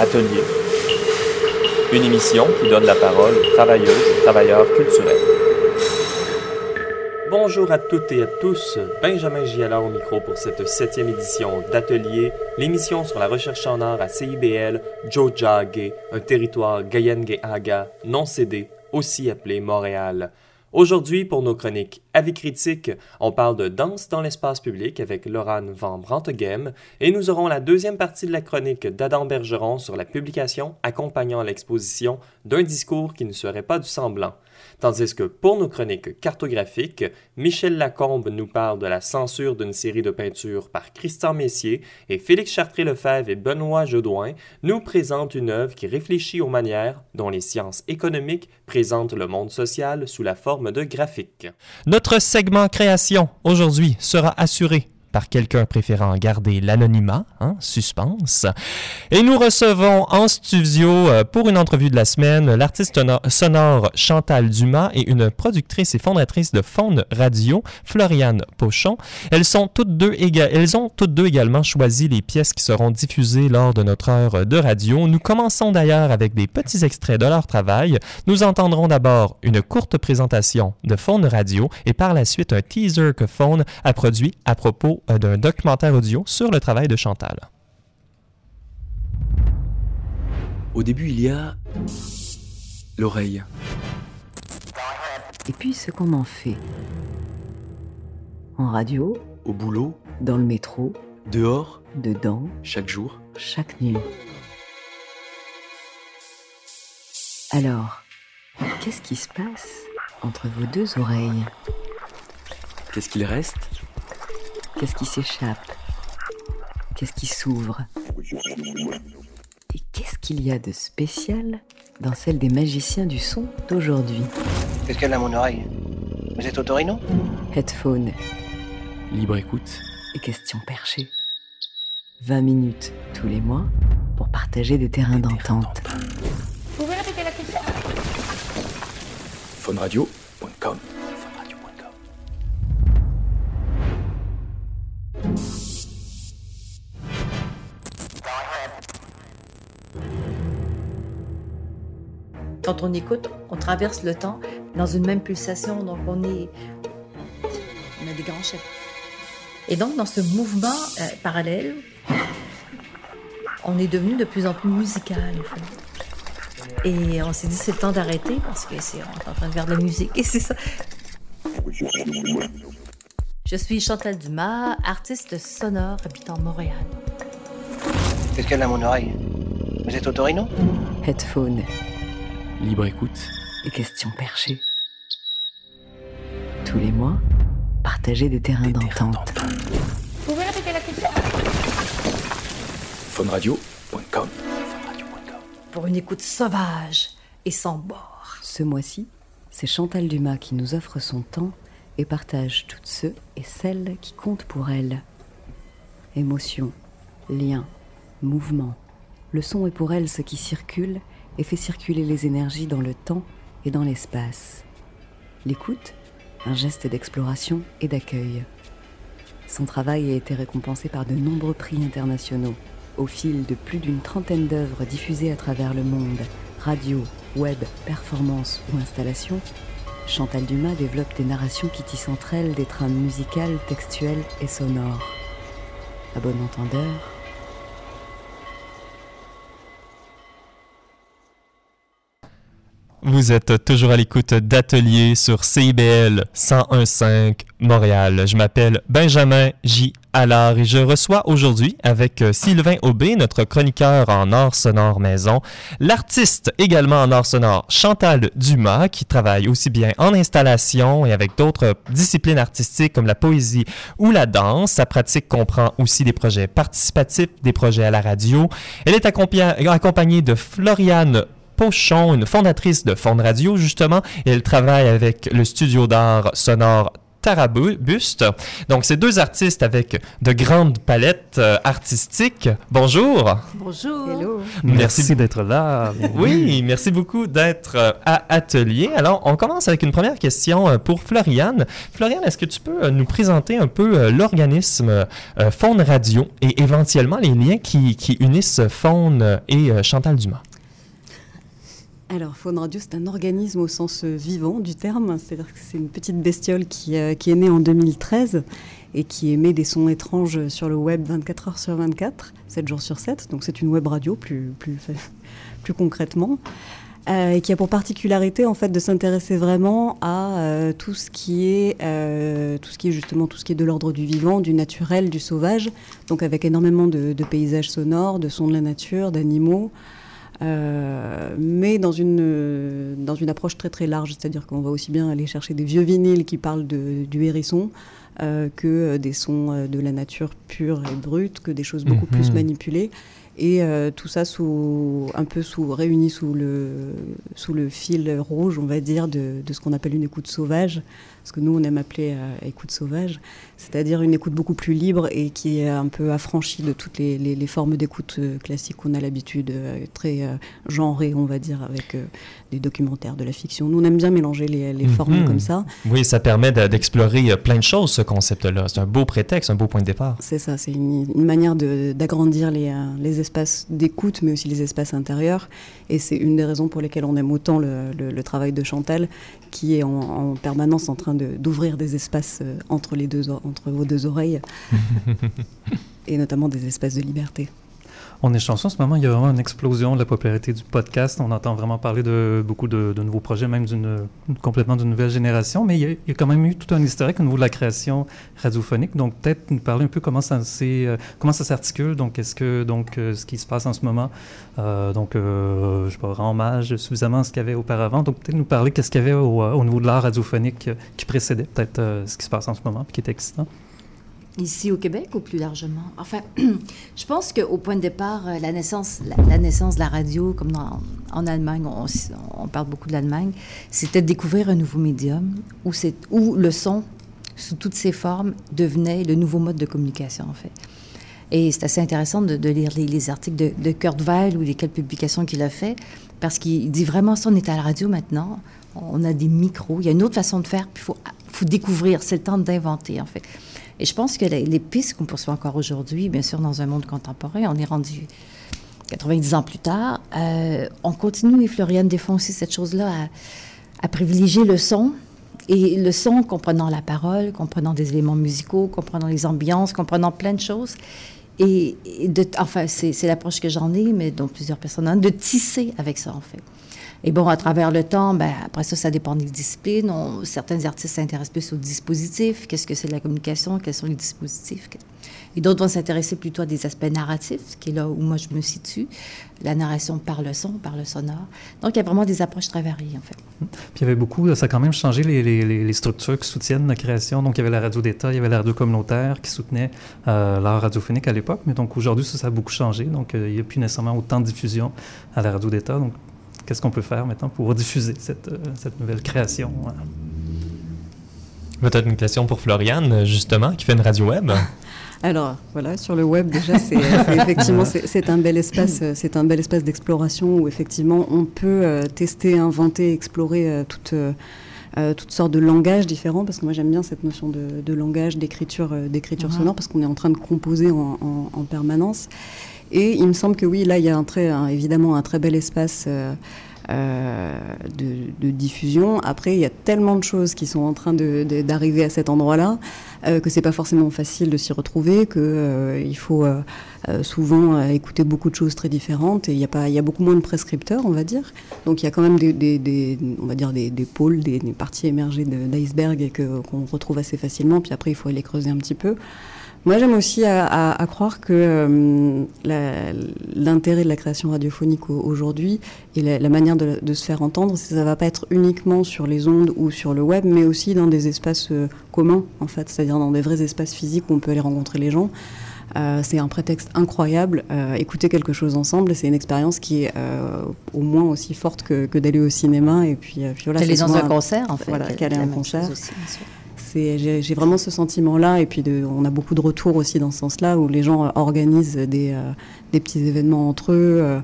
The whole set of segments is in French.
Atelier, une émission qui donne la parole aux travailleuses et travailleurs culturels. Bonjour à toutes et à tous, Benjamin Giala au micro pour cette septième édition d'Atelier, l'émission sur la recherche en art à CIBL, Jojage, un territoire Gayengeaga non cédé, aussi appelé Montréal. Aujourd'hui, pour nos chroniques Avis critique, on parle de danse dans l'espace public avec Laurent Van Branteghem et nous aurons la deuxième partie de la chronique d'Adam Bergeron sur la publication accompagnant l'exposition d'un discours qui ne serait pas du semblant. Tandis que pour nos chroniques cartographiques, Michel Lacombe nous parle de la censure d'une série de peintures par Christian Messier et Félix Chartré-Lefebvre et Benoît Jodoin nous présentent une œuvre qui réfléchit aux manières dont les sciences économiques présentent le monde social sous la forme de graphiques. Notre segment création aujourd'hui sera assuré par quelqu'un préférant garder l'anonymat, hein, suspense. Et nous recevons en studio euh, pour une entrevue de la semaine l'artiste sonore Chantal Dumas et une productrice et fondatrice de Faune Radio, Floriane Pochon. Elles, sont toutes deux elles ont toutes deux également choisi les pièces qui seront diffusées lors de notre heure de radio. Nous commençons d'ailleurs avec des petits extraits de leur travail. Nous entendrons d'abord une courte présentation de Faune Radio et par la suite un teaser que Faune a produit à propos euh, d'un documentaire audio sur le travail de Chantal. Au début, il y a l'oreille. Et puis ce qu'on en fait. En radio. Au boulot. Dans le métro. Dehors. Dedans. Chaque jour. Chaque nuit. Alors, qu'est-ce qui se passe entre vos deux oreilles? Qu'est-ce qu'il reste? Qu'est-ce qui s'échappe? Qu'est-ce qui s'ouvre? Et qu'est-ce qu'il y a de spécial dans celle des magiciens du son d'aujourd'hui? Qu'est-ce qu'elle a mon oreille? Vous êtes Autorino? Headphone. Libre écoute. Et question perchée. 20 minutes tous les mois pour partager des terrains d'entente. Vous pouvez répéter la question? Phoneradio.com Quand on écoute, on traverse le temps dans une même pulsation, donc on est. On a des grands chefs. Et donc, dans ce mouvement euh, parallèle, on est devenu de plus en plus musical, en fait. Et on s'est dit, c'est le temps d'arrêter parce que c'est, on est en train de faire de la musique et c'est ça. Je suis Chantal Dumas, artiste sonore habitant Montréal. Qu'est-ce qu'elle a mon oreille? Vous êtes Autorino? Headphone. Libre écoute. Et questions perchées. Tous les mois, partager des terrains d'entente. Vous pouvez répéter la question Phoneradio.com Pour une écoute sauvage et sans bord. Ce mois-ci, c'est Chantal Dumas qui nous offre son temps et partage toutes ceux et celles qui comptent pour elle. Émotion, lien, mouvement. Le son est pour elle ce qui circule et fait circuler les énergies dans le temps et dans l'espace. L'écoute, un geste d'exploration et d'accueil. Son travail a été récompensé par de nombreux prix internationaux, au fil de plus d'une trentaine d'œuvres diffusées à travers le monde, radio, web, performance ou installation. Chantal Dumas développe des narrations qui tissent entre elles des trames musicales, textuelles et sonores. À bon entendeur, Vous êtes toujours à l'écoute d'Atelier sur CIBL 1015 Montréal. Je m'appelle Benjamin J. Allard et je reçois aujourd'hui avec euh, Sylvain Aubé, notre chroniqueur en art sonore maison, l'artiste également en art sonore Chantal Dumas qui travaille aussi bien en installation et avec d'autres disciplines artistiques comme la poésie ou la danse. Sa pratique comprend aussi des projets participatifs, des projets à la radio. Elle est accompagnée de Floriane Pochon, une fondatrice de Fond Radio, justement, et elle travaille avec le studio d'art sonore Tarabuste. Donc, c'est deux artistes avec de grandes palettes euh, artistiques. Bonjour. Bonjour. Hello. Merci, d'être là. Oui, merci beaucoup d'être euh, à Atelier. Alors, on commence avec une première question euh, pour Floriane. Floriane, est-ce que tu peux nous présenter un peu l'organisme euh, Faune Radio et éventuellement les liens qui, qui unissent Faune et euh, Chantal Dumas? Alors, Faune Radio, c'est un organisme au sens euh, vivant du terme, c'est-à-dire que c'est une petite bestiole qui, euh, est née en 2013 et qui émet des sons étranges sur le web 24 heures sur 24, 7 jours sur 7. Donc, c'est une web radio plus, plus, plus concrètement. Euh, et qui a pour particularité en fait de s'intéresser vraiment à tout ce qui est tout ce qui est justement tout ce qui est de l'ordre du vivant, du naturel, du sauvage, donc avec énormément de paysages sonores, de sons de la nature, d'animaux, euh, mais dans une, dans une approche très très large, c'est-à-dire qu'on va aussi bien aller chercher des vieux vinyles qui parlent de, du hérisson euh, que des sons euh, de la nature pure et brute, que des choses beaucoup Mhm. plus manipulées. Et euh, tout ça sous, un peu sous, réuni sous le, sous le fil rouge, on va dire, de, de ce qu'on appelle une écoute sauvage, ce que nous on aime appeler écoute sauvage, c'est-à-dire une écoute beaucoup plus libre et qui est un peu affranchie de toutes les, les- les formes d'écoute euh, classiques qu'on a l'habitude, euh, très euh, genrées, on va dire, avec euh, des documentaires, de la fiction. Nous on aime bien mélanger les, les Mhm. formes comme ça. Oui, ça permet de- d'explorer plein de choses, ce concept-là. C'est un beau prétexte, un beau point de départ. C'est ça, c'est une, une manière d'agrandir les, les espaces d'écoute, mais aussi les espaces intérieurs. Et c'est une des raisons pour lesquelles on aime autant le, le- le travail de Chantal, qui est en, en permanence en train de- d'ouvrir des espaces entre, les deux, o- entre vos deux oreilles, et notamment des espaces de liberté. On est chanceux en ce moment, il y a vraiment une explosion de la popularité du podcast. On entend vraiment parler de beaucoup de, nouveaux projets, même d'une complètement d'une nouvelle génération. Mais il y, a, quand même eu tout un historique au niveau de la création radiophonique. Donc peut-être nous parler un peu comment ça euh, comment ça s'articule. Donc est-ce que donc euh, ce qui se passe en ce moment, euh, donc je sais pas rend hommage suffisamment à ce qu'il y avait auparavant. Donc peut-être nous parler qu'est-ce qu'il y avait au, au niveau de l'art radiophonique qui précédait peut-être ce qui se passe en ce moment, puis qui est excitant. Ici au Québec ou plus largement? Enfin, je pense qu'au point de départ, euh, la naissance, la, naissance de la radio, comme en Allemagne, on, parle beaucoup de l'Allemagne, c'était de découvrir un nouveau médium où, où le son, sous toutes ses formes, devenait le nouveau mode de communication, en fait. Et c'est assez intéressant de, lire les, les articles de, Kurt Weill ou lesquelles publications qu'il a fait, parce qu'il dit vraiment, ça, on est à la radio maintenant, on a des micros, il y a une autre façon de faire, puis il faut, faut découvrir, c'est le temps d'inventer, en fait. Et je pense que les, pistes qu'on poursuit encore aujourd'hui, bien sûr, dans un monde contemporain, on est rendu 90 ans plus tard, euh, on continue, et Floriane défend aussi cette chose-là, à, privilégier le son, et le son comprenant la parole, comprenant des éléments musicaux, comprenant les ambiances, comprenant plein de choses. Et, enfin, c'est l'approche que j'en ai, mais dont plusieurs personnes ont, de tisser avec ça, en fait. Et bon, à travers le temps, ben, après ça, ça dépend des disciplines. Certains artistes s'intéressent plus aux dispositifs. Qu'est-ce que c'est de la communication? Quels sont les dispositifs? Et d'autres vont s'intéresser plutôt à des aspects narratifs, qui est là où moi je me situe. La narration par le son, par le sonore. Donc, il y a vraiment des approches très variées, en fait. Puis il y avait beaucoup, ça a quand même changé les structures qui soutiennent la création. Donc il y avait la radio d'État, il y avait la radio communautaire qui soutenait euh, l'art radiophonique à l'époque. Mais donc aujourd'hui, ça, ça a beaucoup changé. Donc euh, il n'y a plus nécessairement autant de diffusion à la radio d'État. Donc qu'est-ce qu'on peut faire maintenant pour diffuser cette, euh, cette nouvelle création? hein? Peut-être une question pour Floriane, justement, qui fait une radio web. Alors voilà, sur le web déjà, c'est c'est effectivement c'est un bel espace, euh, c'est un bel espace d'exploration où effectivement on peut euh, tester, inventer, explorer euh, toutes euh, euh, toutes sortes de langages différents. Parce que moi j'aime bien cette notion de, de langage, d'écriture, euh, d'écriture sonore, parce qu'on est en train de composer en, en- en permanence. Et il me semble que oui, là il y a un très, un- évidemment un très bel espace. Euh, de, diffusion. Après, il y a tellement de choses qui sont en train d'arriver à cet endroit-là euh, que c'est pas forcément facile de s'y retrouver, que euh, il faut euh, euh, souvent écouter beaucoup de choses très différentes et il y a y a beaucoup moins de prescripteurs, on va dire. Donc il y a quand même des, on va dire des, pôles, des, parties émergées d'iceberg qu'on retrouve assez facilement. Puis après, il faut aller creuser un petit peu. Moi, j'aime aussi à, à- à croire que euh, l'intérêt de la création radiophonique au- aujourd'hui et la, la manière de, de se faire entendre, ça va pas être uniquement sur les ondes ou sur le web, mais aussi dans des espaces euh, communs, en fait, c'est-à-dire dans des vrais espaces physiques où on peut aller rencontrer les gens. Euh, c'est un prétexte incroyable. Écouter quelque chose ensemble, c'est une expérience qui est au moins aussi forte que, que d'aller au cinéma. Et puis, puis voilà, c'est dans souvent un concert, en fait. Voilà, qu'aller un concert. chose aussi, bien sûr. J'ai, vraiment ce sentiment-là, et puis de, on a beaucoup de retours aussi dans ce sens-là, où les gens euh, organisent des, euh, des petits événements entre eux. euh,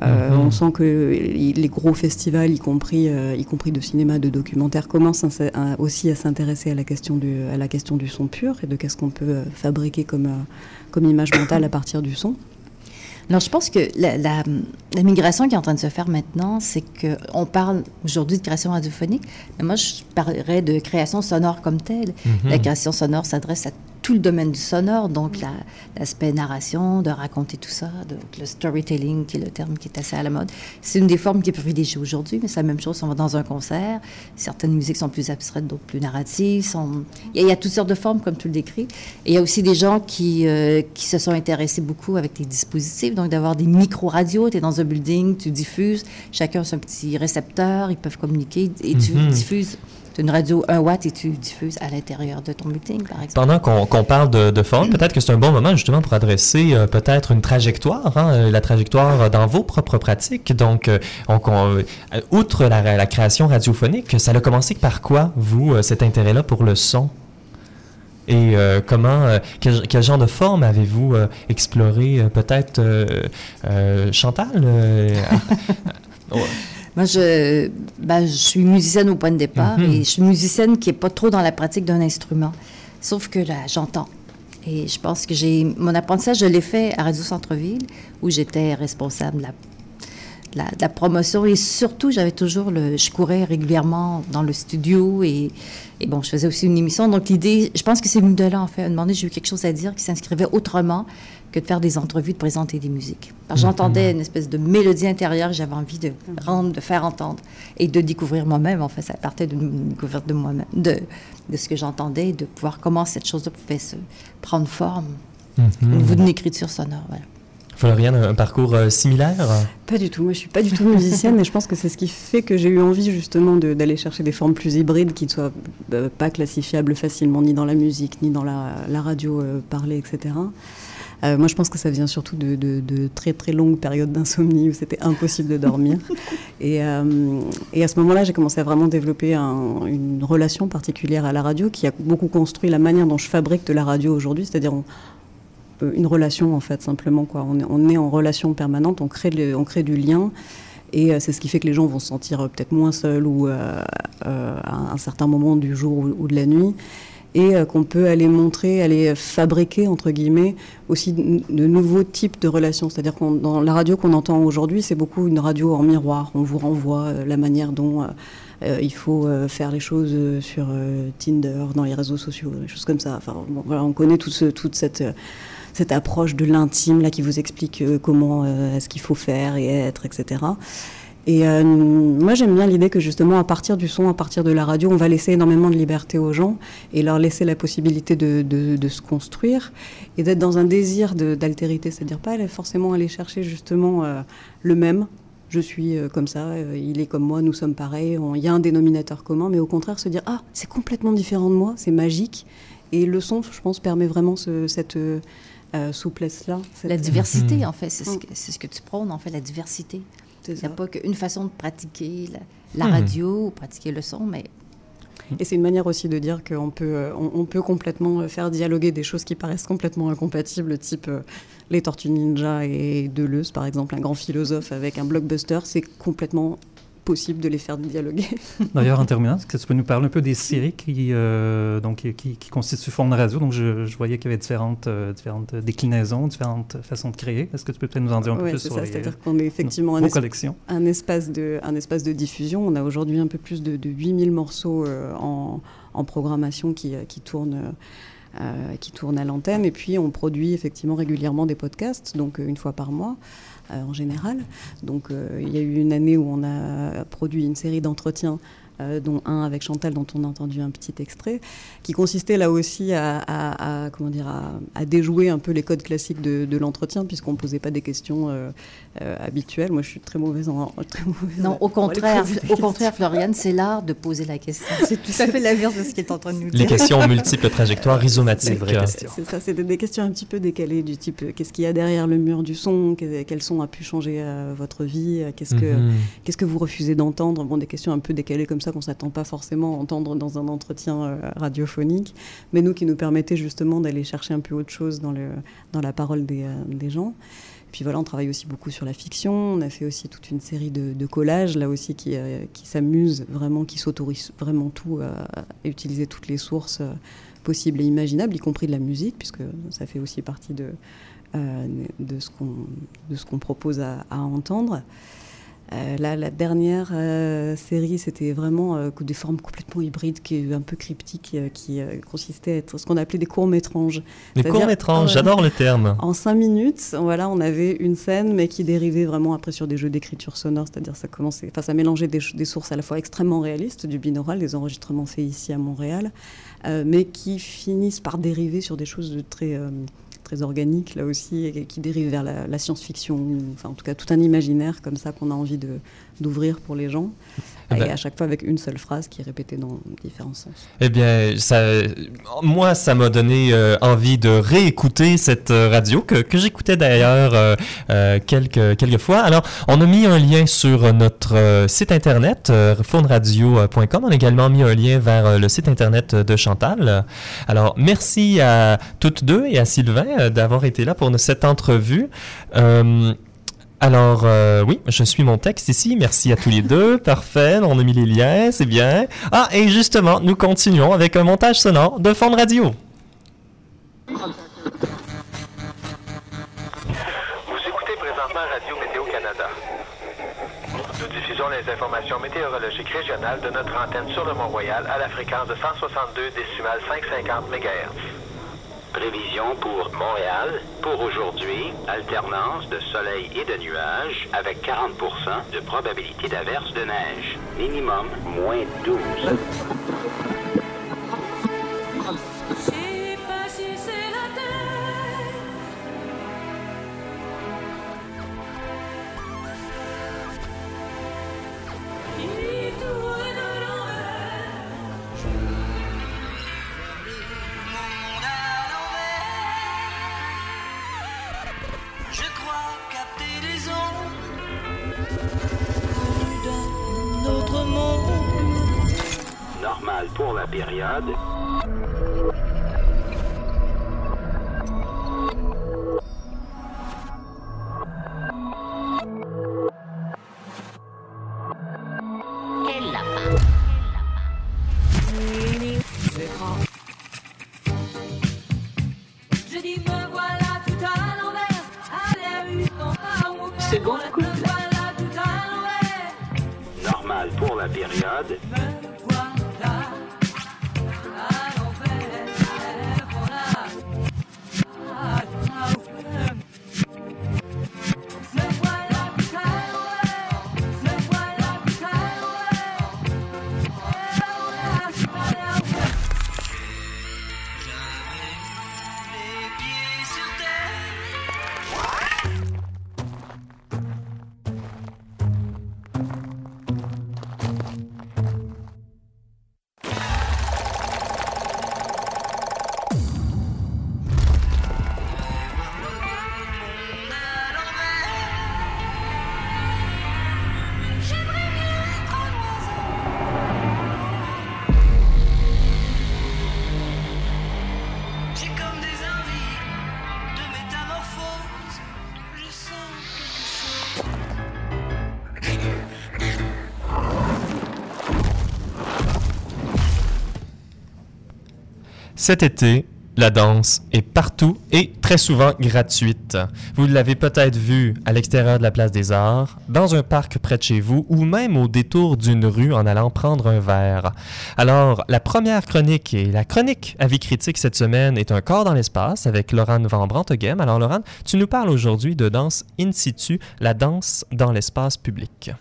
Mhm. On sent que les gros festivals, y compris, euh, y compris de cinéma, de documentaire, commencent à s- à- aussi à s'intéresser à la question du, à la question du son pur et de qu'est-ce qu'on peut fabriquer comme, comme image mentale à partir du son. Alors, je pense que la, la- la migration qui est en train de se faire maintenant, c'est qu'on parle aujourd'hui de création radiophonique, mais moi, je parlerais de création sonore comme telle. Mhm. La création sonore s'adresse à tout le domaine du sonore, donc la- l'aspect narration, de raconter tout ça, donc le storytelling, qui est le terme qui est assez à la mode. C'est une des formes qui est privilégiée aujourd'hui, mais c'est la même chose si on va dans un concert. Certaines musiques sont plus abstraites, d'autres plus narratives. sont- Il y, a, il y a toutes sortes de formes, comme tu le décris. Et il y a aussi des gens qui, euh, qui se sont intéressés beaucoup avec les dispositifs, donc d'avoir des micro-radios. Tu es dans un building, tu diffuses, chacun a son petit récepteur, ils peuvent communiquer et tu Mhm. diffuses. Tu as une radio 1 watt et tu diffuses à l'intérieur de ton building, par exemple. Pendant qu'on parle de, de forme, peut-être que c'est un bon moment justement pour adresser euh, peut-être une trajectoire, hein, euh, la trajectoire dans vos propres pratiques. Donc, euh, on- outre la, la création radiophonique, ça a commencé par quoi, vous, cet intérêt-là pour le son? Et euh, comment, euh, quel, quel genre de forme avez-vous euh, exploré peut-être Chantal? ouais. Moi, je, ben, je suis musicienne au point de départ Mhm. et je suis musicienne qui n'est pas trop dans la pratique d'un instrument. Sauf que là, j'entends. Et je pense que j'ai. Mon apprentissage, je l'ai fait à Radio Centre-Ville, où j'étais responsable de la, de la, de la promotion. Et surtout, j'avais toujours le. Je courais régulièrement dans le studio et, et bon, je faisais aussi une émission. Donc, l'idée, je pense que c'est venu de là, en fait. À un moment donné, j'ai eu quelque chose à dire qui s'inscrivait autrement que de faire des entrevues, de présenter des musiques. J'entendais une espèce de mélodie intérieure que j'avais envie de rendre, de faire entendre et de découvrir moi-même. En fait, ça partait d'une découverte de moi-même, de, de ce que j'entendais, de pouvoir comment cette chose-là pouvait se prendre forme au niveau d'une écriture sonore. Voilà. Floriane, un parcours euh, similaire? Pas du tout. Moi, je suis pas du tout musicienne, et je pense que c'est ce qui fait que j'ai eu envie justement de- d'aller chercher des formes plus hybrides qui ne soient euh, pas classifiables facilement ni dans la musique ni dans la, la radio euh, parlée, etc. Euh, moi, je pense que ça vient surtout de, de- de très très longues périodes d'insomnie où c'était impossible de dormir. Et, euh, et à ce moment-là, j'ai commencé à vraiment développer un- une relation particulière à la radio qui a beaucoup construit la manière dont je fabrique de la radio aujourd'hui, c'est-à-dire une relation en fait simplement quoi. On est, on est en relation permanente, on crée, le- on crée du lien. Et euh, c'est ce qui fait que les gens vont se sentir peut-être moins seuls ou euh, euh, à un certain moment du jour ou, ou de la nuit. Et euh, qu'on peut aller montrer, aller fabriquer, entre guillemets, aussi de, nouveaux types de relations. C'est-à-dire que dans la radio qu'on entend aujourd'hui, c'est beaucoup une radio en miroir. On vous renvoie euh, la manière dont euh, il faut faire les choses sur Tinder, dans les réseaux sociaux, des choses comme ça. Enfin, voilà, on connaît toute cette... cette approche de l'intime là qui vous explique comment est-ce qu'il faut faire et être, etc. Et euh, moi j'aime bien l'idée que justement à partir du son, à partir de la radio, on va laisser énormément de liberté aux gens et leur laisser la possibilité de, de- de se construire et d'être dans un désir d'altérité, c'est-à-dire pas forcément aller chercher justement euh, le même. Je suis euh, comme ça, il est comme moi, nous sommes pareils, il y a un dénominateur commun, mais au contraire se dire ah c'est complètement différent de moi, c'est magique. Et le son, je pense, permet vraiment ce- cette euh, souplesse-là. La diversité, en fait, c'est ce, Mm. ce que tu prônes, en fait, la diversité. C'est Il n'y a pas qu'une façon de pratiquer la, la Mhm. radio ou pratiquer le son, mais Et c'est une manière aussi de dire qu'on peut, euh, on, on peut complètement euh, faire dialoguer des choses qui paraissent complètement incompatibles, type euh, les Tortues Ninja et Deleuze, par exemple, un grand philosophe avec un blockbuster, c'est complètement possible de les faire dialoguer. D'ailleurs, en terminant, est-ce que tu peux nous parler un peu des séries qui, euh, donc, qui, qui constituent Fond de Radio? Donc, je, je voyais qu'il y avait différentes, euh, différentes déclinaisons, différentes façons de créer. Est-ce que tu peux peut-être nous en dire un peu plus sur ça, les, c'est-à-dire qu'on est effectivement un, es- un espace de, un espace de diffusion. On a aujourd'hui un peu plus de, de 8000 morceaux euh, en, en programmation qui, euh, qui tournent. qui tournent à l'antenne et puis on produit effectivement régulièrement des podcasts donc une fois par mois en général. Donc euh, il y a eu une année où on a produit une série d'entretiens euh, dont un avec Chantal dont on a entendu un petit extrait qui consistait là aussi à, à- à, comment dire à, à déjouer un peu les codes classiques de, de l'entretien puisqu'on posait pas des questions euh, euh, habituelles moi je suis très mauvaise en très mauvaise non, au contraire, au questions. contraire, Floriane, c'est l'art de poser la question. C'est tout à fait l'inverse de ce qu'il est en train de nous Les dire. questions aux multiples trajectoires rhizomatiques. Questions. C'est ça, c'est des, des questions un petit peu décalées du type qu'est-ce qu'il y a derrière le mur du son, que- quel son a pu changer euh, votre vie, qu'est-ce que mhm. qu'est-ce que vous refusez d'entendre, bon des questions un peu décalées comme ça qu'on s'attend pas forcément à entendre dans un entretien euh, radiophonique, mais nous qui nous permettait justement d'aller chercher un peu autre chose dans, la parole des, euh, gens. Puis voilà, on travaille aussi beaucoup sur la fiction. On a fait aussi toute une série de, collages, là aussi, qui, euh, s'amusent vraiment, qui s'autorisent vraiment tout à, à utiliser toutes les sources euh, possibles et imaginables, y compris de la musique, puisque ça fait aussi partie de, euh, ce qu'on propose à entendre. Euh, là, la dernière euh, série, c'était vraiment euh, des formes complètement hybrides, qui est un peu cryptiques, euh, qui consistait à être ce qu'on appelait des courts-métranges. Des C'est-à-dire- courts-métrages, Ouais. j'adore le terme. En cinq minutes, voilà, on avait une scène, mais qui dérivait vraiment après sur des jeux d'écriture sonore, c'est-à-dire ça commençait, enfin ça mélangeait des, des sources à la fois extrêmement réalistes, du binaural, des enregistrements faits ici à Montréal, mais qui finissent par dériver sur des choses de très très organiques là aussi, et qui dérivent vers la, la science-fiction, enfin en tout cas tout un imaginaire comme ça qu'on a envie de d'ouvrir pour les gens, Eh et ben- à chaque fois avec une seule phrase qui est répétée dans différents sens. Eh bien, ça, moi, ça m'a donné euh, envie de réécouter cette euh, radio que, que j'écoutais d'ailleurs euh, euh, quelques, quelques fois. Alors, on a mis un lien sur notre site internet, fauneradio.com. On a également mis un lien vers le site internet de Chantal. Alors, merci à toutes deux et à Sylvain euh, d'avoir été là pour cette entrevue. Euh, alors, euh, oui, je suis mon texte ici. Merci à tous les deux. Parfait. On a mis les liens. C'est bien. Ah, et justement, nous continuons avec un montage sonore de fond de radio. Vous écoutez présentement Radio Météo Canada. Nous diffusons les informations météorologiques régionales de notre antenne sur le Mont-Royal à la fréquence de 162 décimales 550 MHz. Prévision pour Montréal. Pour aujourd'hui, alternance de soleil et de nuages avec 40% de probabilité d'averse de neige. Minimum, moins 12. Cet été, la danse est partout et très souvent gratuite. Vous l'avez peut-être vu à l'extérieur de la place des Arts, dans un parc près de chez vous ou même au détour d'une rue en allant prendre un verre. Alors, la première chronique et la chronique avis critique cette semaine est un corps dans l'espace avec Laurent Van Brantoghem. Alors, Laurent, tu nous parles aujourd'hui de danse in situ, la danse dans l'espace public.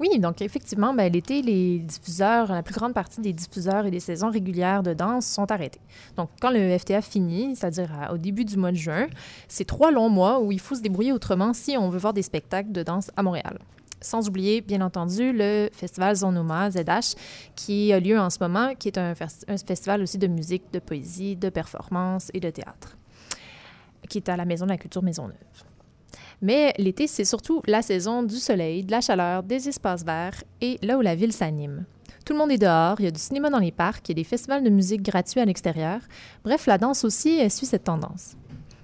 Oui, donc effectivement, ben, l'été, les diffuseurs, la plus grande partie des diffuseurs et des saisons régulières de danse sont arrêtés. Donc, quand le FTA finit, c'est-à-dire à- au début du mois de juin, c'est trois longs mois où il faut se débrouiller autrement si on veut voir des spectacles de danse à Montréal. Sans oublier, bien entendu, le festival Zonoma ZH qui a lieu en ce moment, qui est un, un festival aussi de musique, de poésie, de performance et de théâtre, qui est à la Maison de la Culture Maisonneuve. Mais l'été, c'est surtout la saison du soleil, de la chaleur, des espaces verts et là où la ville s'anime. Tout le monde est dehors, il y a du cinéma dans les parcs, il y a des festivals de musique gratuits à l'extérieur. Bref, la danse aussi suit cette tendance.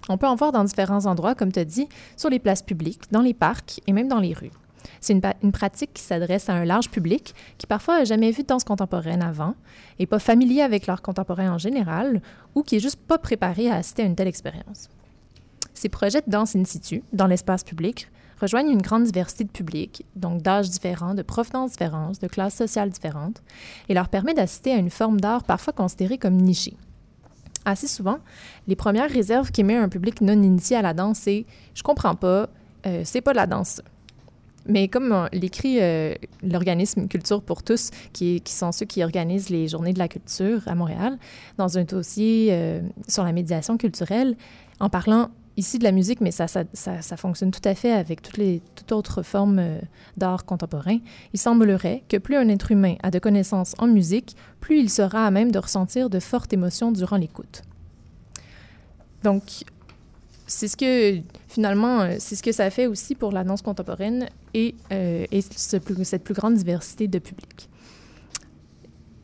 On peut en voir dans différents endroits, comme tu as dit, sur les places publiques, dans les parcs et même dans les rues. C'est une pratique qui s'adresse à un large public qui parfois n'a jamais vu de danse contemporaine avant, et pas familier avec l'art contemporain en général, ou qui est juste pas préparé à assister à une telle expérience. Ces projets de danse in situ, dans l'espace public, rejoignent une grande diversité de publics, donc d'âges différents, de provenances différentes, de classes sociales différentes, et leur permet d'assister à une forme d'art parfois considérée comme nichée. Assez souvent, les premières réserves qu'émet un public non initié à la danse, c'est « je comprends pas, euh, c'est pas de la danse. Mais comme l'écrit euh, l'organisme Culture pour tous, qui, qui sont ceux qui organisent les journées de la culture à Montréal, dans un dossier euh, sur la médiation culturelle, en parlant ici de la musique, mais ça, ça, ça, ça fonctionne tout à fait avec toutes les toute autres formes euh, d'art contemporain, il semblerait que plus un être humain a de connaissances en musique, plus il sera à même de ressentir de fortes émotions durant l'écoute. Donc, c'est ce que finalement, euh, c'est ce que ça fait aussi pour la danse contemporaine et, euh, cette plus grande diversité de public.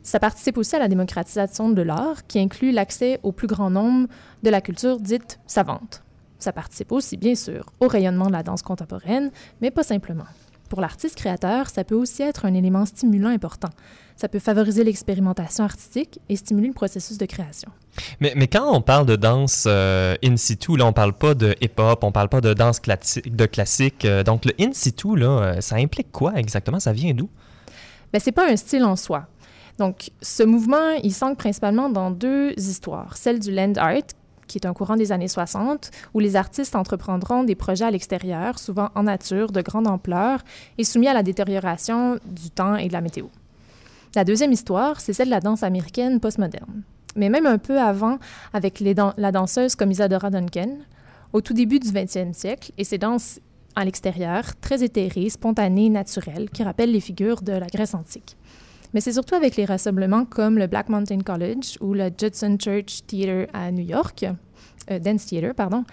Ça participe aussi à la démocratisation de l'art, qui inclut l'accès au plus grand nombre de la culture dite savante. Ça participe aussi, bien sûr, au rayonnement de la danse contemporaine, mais pas simplement. Pour l'artiste créateur, ça peut aussi être un élément stimulant important. Ça peut favoriser l'expérimentation artistique et stimuler le processus de création. Mais, mais quand on parle de danse euh, in situ, là, on parle pas de hip-hop, on parle pas de danse classique, de classique. euh, donc, le in situ, là, euh, ça implique quoi exactement? Ça vient d'où? Mais c'est pas un style en soi. Donc, ce mouvement, il s'ancre principalement dans deux histoires. Celle du land art, qui est un courant des années 60, où les artistes entreprendront des projets à l'extérieur, souvent en nature, de grande ampleur, et soumis à la détérioration du temps et de la météo. La deuxième histoire, c'est celle de la danse américaine postmoderne. Mais même un peu avant, avec la danseuse comme Isadora Duncan, au tout début du 20e siècle, et ces danses à l'extérieur, très éthérées, spontanées, naturelles, qui rappellent les figures de la Grèce antique. Mais c'est surtout avec les rassemblements comme le Black Mountain College ou le Judson Church Theater à New York, euh, Dance pardon,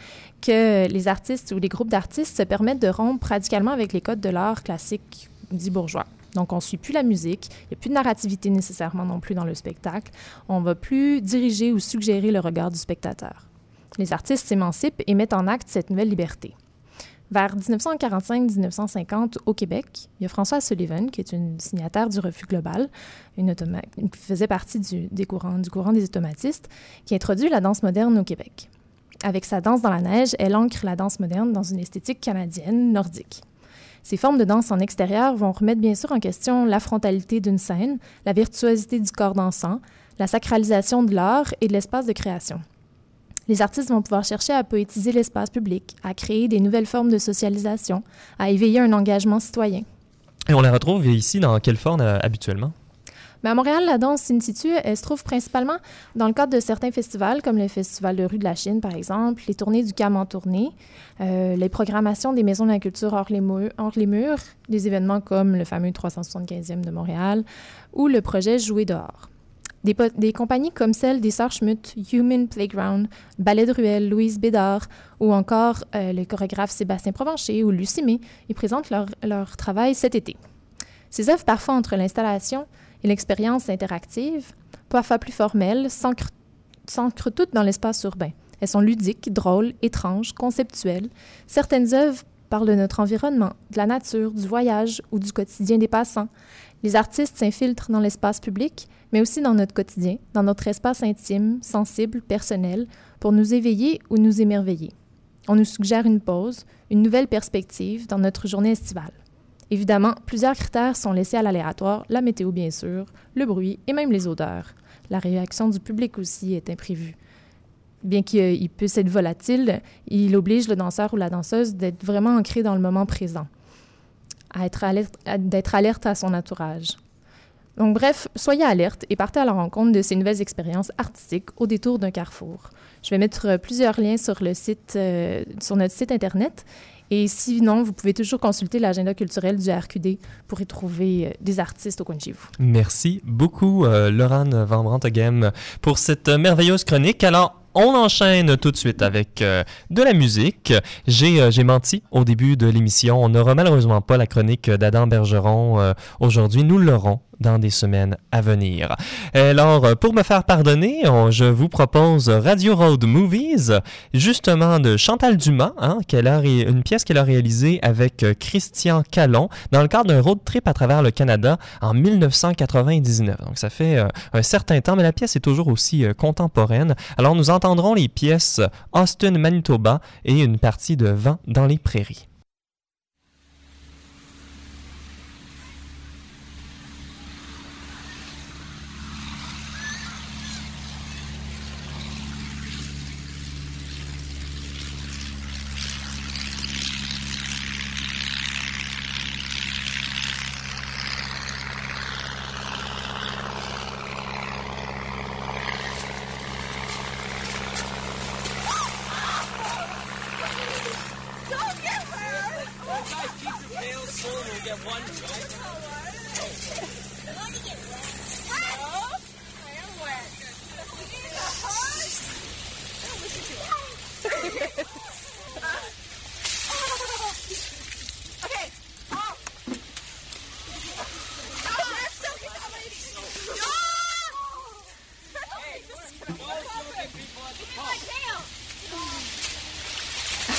que les artistes ou les groupes d'artistes se permettent de rompre radicalement avec les codes de l'art classique dit bourgeois. Donc, on ne suit plus la musique, il n'y a plus de narrativité nécessairement non plus dans le spectacle. On va plus diriger ou suggérer le regard du spectateur. Les artistes s'émancipent et mettent en acte cette nouvelle liberté. Vers 1945-1950, au Québec, il y a François Sullivan, qui est une signataire du Refus global, une qui faisait partie du, du courant des automatistes, qui introduit la danse moderne au Québec. Avec sa danse dans la neige, elle ancre la danse moderne dans une esthétique canadienne, nordique. Ces formes de danse en extérieur vont remettre bien sûr en question la frontalité d'une scène, la virtuosité du corps dansant, la sacralisation de l'art et de l'espace de création. Les artistes vont pouvoir chercher à poétiser l'espace public, à créer des nouvelles formes de socialisation, à éveiller un engagement citoyen. Et on la retrouve ici dans quelle forme euh, habituellement? Mais à Montréal, la danse in situ, elle se trouve principalement dans le cadre de certains festivals, comme le Festival de rue de la Chine, par exemple, les tournées du CAM en tournée, euh, les programmations des maisons de la culture hors les, murs, hors les murs, des événements comme le fameux 375e de Montréal ou le projet Jouer dehors. Des, compagnies comme celle des Sœurs Human Playground, Ballet de Ruelle, Louise Bédard ou encore euh, le chorégraphe Sébastien Provencher ou Lucie May, ils présentent leur, leur travail cet été. Ces œuvres, parfois entre l'installation et l'expérience interactive, parfois plus formelles, s'ancrent s'ancrent toutes dans l'espace urbain. Elles sont ludiques, drôles, étranges, conceptuelles. Certaines œuvres parlent de notre environnement, de la nature, du voyage ou du quotidien des passants. Les artistes s'infiltrent dans l'espace public, mais aussi dans notre quotidien, dans notre espace intime, sensible, personnel, pour nous éveiller ou nous émerveiller. On nous suggère une pause, une nouvelle perspective dans notre journée estivale. Évidemment, plusieurs critères sont laissés à l'aléatoire, la météo bien sûr, le bruit et même les odeurs. La réaction du public aussi est imprévue. Bien qu'il euh, puisse être volatile, il oblige le danseur ou la danseuse d'être vraiment ancré dans le moment présent, à être alerte, à- son entourage. Donc bref, soyez alerte et partez à la rencontre de ces nouvelles expériences artistiques au détour d'un carrefour. Je vais mettre euh, plusieurs liens sur le site, euh, sur notre site internet. Et sinon, vous pouvez toujours consulter l'agenda culturel du RQD pour y trouver euh, des artistes au coin de chez vous. Merci beaucoup, euh, Laurent Van Branteghem, pour cette merveilleuse chronique. Alors, on enchaîne tout de suite avec euh, de la musique. J'ai euh, j'ai menti au début de l'émission. On n'aura malheureusement pas la chronique d'Adam Bergeron euh, aujourd'hui. Nous l'aurons dans des semaines à venir. Alors, euh, pour me faire pardonner, on- je vous propose Radio Road Movies, justement de Chantal Dumas, hein, qu'elle a une pièce qu'elle a réalisée avec euh, Christian Callon dans le cadre d'un road trip à travers le Canada en 1999. Donc, ça fait euh, un certain temps, mais la pièce est toujours aussi contemporaine. Alors, nous entendrons les pièces Austin, Manitoba et une partie de Vent dans les prairies.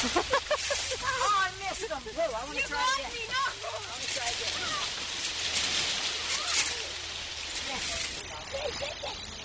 Oh, I missed them. Blue, I want to try again. Me, no. I want to try again. Oh,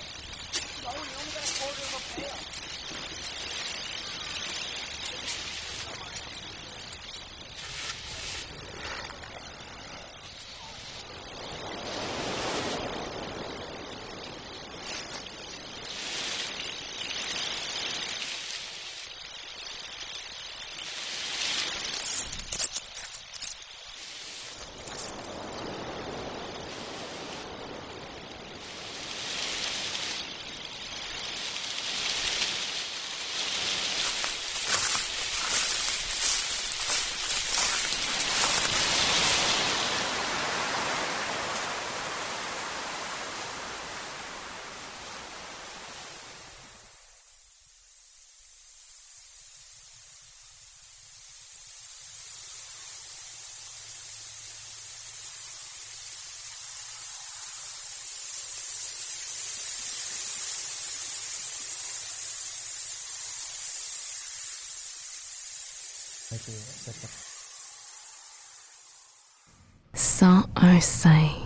101 saint.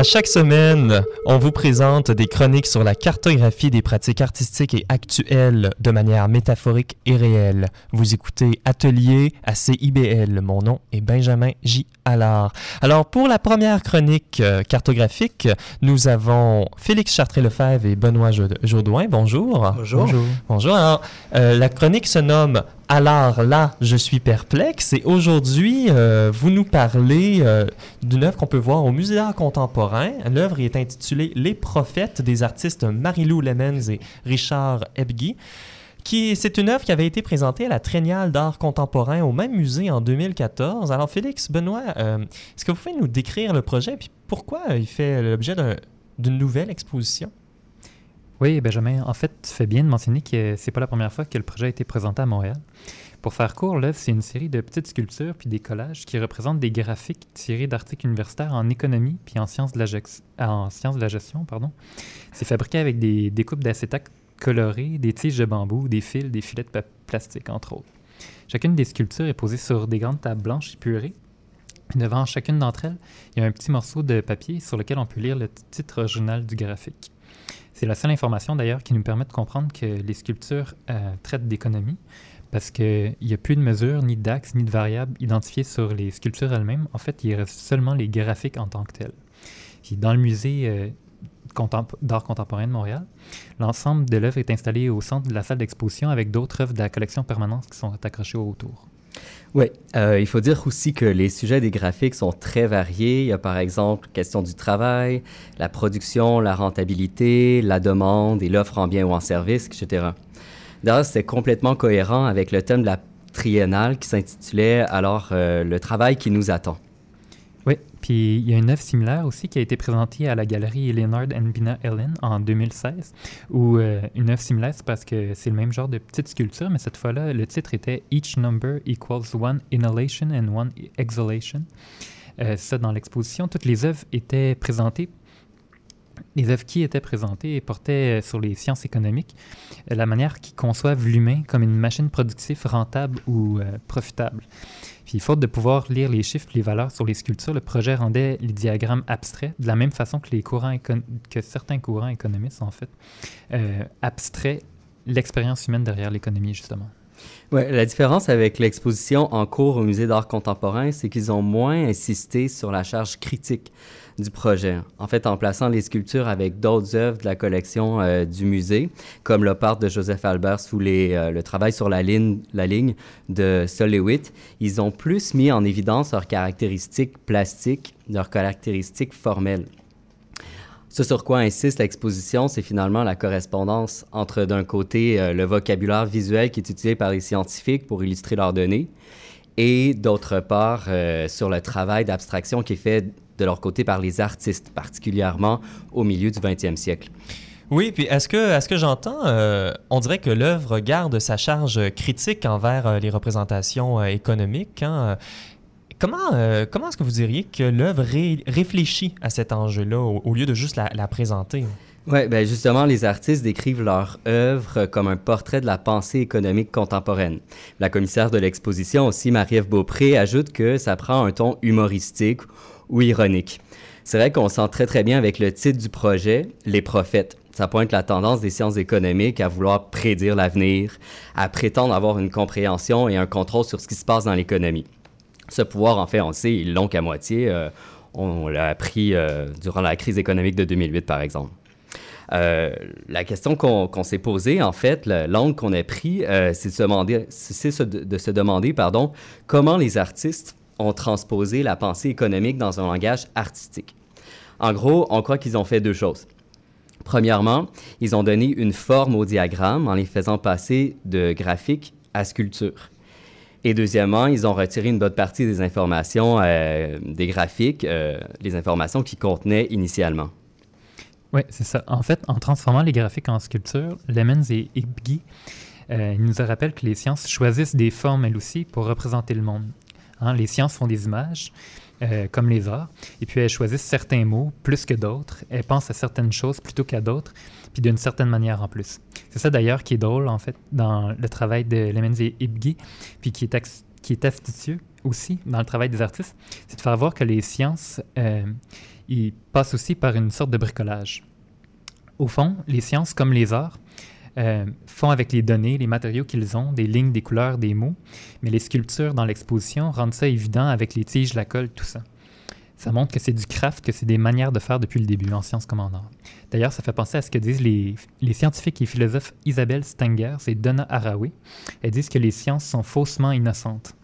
À chaque semaine, on vous présente des chroniques sur la cartographie des pratiques artistiques et actuelles de manière métaphorique et réelle. Vous écoutez Atelier à CIBL. Mon nom est Benjamin J. Allard. Alors, pour la première chronique euh, cartographique, nous avons Félix Chartré-Lefebvre et Benoît. Bonjour. Bonjour. Bonjour. Bonjour. Alors, euh, la chronique se nomme Alors là, je suis perplexe et aujourd'hui, euh, vous nous parlez euh, d'une œuvre qu'on peut voir au Musée d'art contemporain. L'œuvre est intitulée Les prophètes des artistes Marie-Lou Lemens et Richard Ebgui. Qui, c'est une œuvre qui avait été présentée à la Triennale d'art contemporain au même musée en 2014. Alors Félix, Benoît, euh, est-ce que vous pouvez nous décrire le projet et pourquoi il fait l'objet d'un- d'une nouvelle exposition? Oui, Benjamin, en fait, tu fais bien de mentionner que c'est pas la première fois que le projet a été présenté à Montréal. Pour faire court, l'œuvre, c'est une série de petites sculptures puis des collages qui représentent des graphiques tirés d'articles universitaires en économie puis en sciences de la, de gestion. pardon. C'est fabriqué avec des découpes d'acétate colorées, des tiges de bambou, des fils, des filets de plastique, entre autres. Chacune des sculptures est posée sur des grandes tables blanches épurées. Devant chacune d'entre elles, il y a un petit morceau de papier sur lequel on peut lire le titre original du graphique. C'est la seule information d'ailleurs qui nous permet de comprendre que les sculptures euh, traitent d'économie parce qu'il n'y a plus de mesures, ni d'axes, ni de variables identifiées sur les sculptures elles-mêmes. En fait, il reste seulement les graphiques en tant que tels. Puis dans le musée euh, d'art contemporain de Montréal, l'ensemble de l'œuvre est installé au centre de la salle d'exposition avec d'autres œuvres de la collection permanente qui sont accrochées autour. Oui, euh, il faut dire aussi que les sujets des graphiques sont très variés. Il y a par exemple question du travail, la production, la rentabilité, la demande et l'offre en biens ou en services, etc. D'ailleurs, c'était complètement cohérent avec le thème de la triennale qui s'intitulait alors euh, Le travail qui nous attend. Il y a une œuvre similaire aussi qui a été présentée à la galerie Leonard and Bina Ellen en 2016, où euh, une œuvre similaire, c'est parce que c'est le même genre de petite sculpture, mais cette fois-là, le titre était Each number equals one inhalation and one exhalation. Euh, ça, dans l'exposition, toutes les œuvres étaient présentées les œuvres qui étaient présentées portaient euh, sur les sciences économiques, la manière qu'ils conçoivent l'humain comme une machine productive rentable ou profitable. Puis, faute de pouvoir lire les chiffres, les valeurs sur les sculptures, le projet rendait les diagrammes abstraits de la même façon que les courants que certains courants économistes en fait euh, abstraient l'expérience humaine derrière l'économie justement. Ouais, la différence avec l'exposition en cours au Musée d'art contemporain, c'est qu'ils ont moins insisté sur la charge critique du projet. En fait, en plaçant les sculptures avec d'autres œuvres de la collection euh, du musée, comme l'opart de Joseph Albers ou les, euh, le travail sur la ligne, la ligne de Sol Lewitt, ils ont plus mis en évidence leurs caractéristiques plastiques, leurs caractéristiques formelles. Ce sur quoi insiste l'exposition, c'est finalement la correspondance entre, d'un côté, euh, le vocabulaire visuel qui est utilisé par les scientifiques pour illustrer leurs données, et d'autre part, euh, sur le travail d'abstraction qui est fait de leur côté par les artistes, particulièrement au milieu du 20e siècle. Oui, puis est-ce que, est-ce que j'entends, euh, on dirait que l'œuvre garde sa charge critique envers euh, les représentations euh, économiques. hein, Comment, comment est-ce que vous diriez que l'œuvre ré- réfléchit à cet enjeu-là au, lieu de juste la présenter? Oui, ben justement, les artistes décrivent leur œuvre comme un portrait de la pensée économique contemporaine. La commissaire de l'exposition aussi, Marie-Ève Beaupré, ajoute que ça prend un ton humoristique ou ironique. C'est vrai qu'on sent très très bien avec le titre du projet, Les prophètes. Ça pointe la tendance des sciences économiques à vouloir prédire l'avenir, à prétendre avoir une compréhension et un contrôle sur ce qui se passe dans l'économie. Ce pouvoir, en fait, on le sait, ils l'ont qu'à moitié. Euh, on l'a appris euh, durant la crise économique de 2008, par exemple. Euh, la question qu'on s'est posée, en fait, le- l'angle qu'on a pris, euh, c'est de se demander, pardon, comment les artistes ont transposé la pensée économique dans un langage artistique. En gros, on croit qu'ils ont fait deux choses. Premièrement, ils ont donné une forme au diagramme en les faisant passer de graphique à sculpture. Et deuxièmement, ils ont retiré une bonne partie des informations euh, des graphiques, les informations qu'ils contenaient initialement. Oui, c'est ça. En fait, en transformant les graphiques en sculptures, Lemons et Ibgi euh, nous rappellent que les sciences choisissent des formes, elles aussi, pour représenter le monde. Hein, les sciences font des images, euh, comme les arts, et puis elles choisissent certains mots plus que d'autres. Elles pensent à certaines choses plutôt qu'à d'autres, puis d'une certaine manière en plus. C'est ça d'ailleurs qui est drôle, en fait, dans le travail de Lemons et Ibgi, puis qui est, qui est astucieux aussi dans le travail des artistes, c'est de faire voir que les sciences, euh, ils passent aussi par une sorte de bricolage. Au fond, les sciences, comme les arts, euh, font avec les données, les matériaux qu'ils ont, des lignes, des couleurs, des mots, mais les sculptures dans l'exposition rendent ça évident avec les tiges, la colle, tout ça. Ça montre que c'est du craft, que c'est des manières de faire depuis le début, en sciences comme en art. D'ailleurs, ça fait penser à ce que disent les, scientifiques et philosophes Isabelle Stenger et Donna Haraway. Elles disent que les sciences sont faussement innocentes,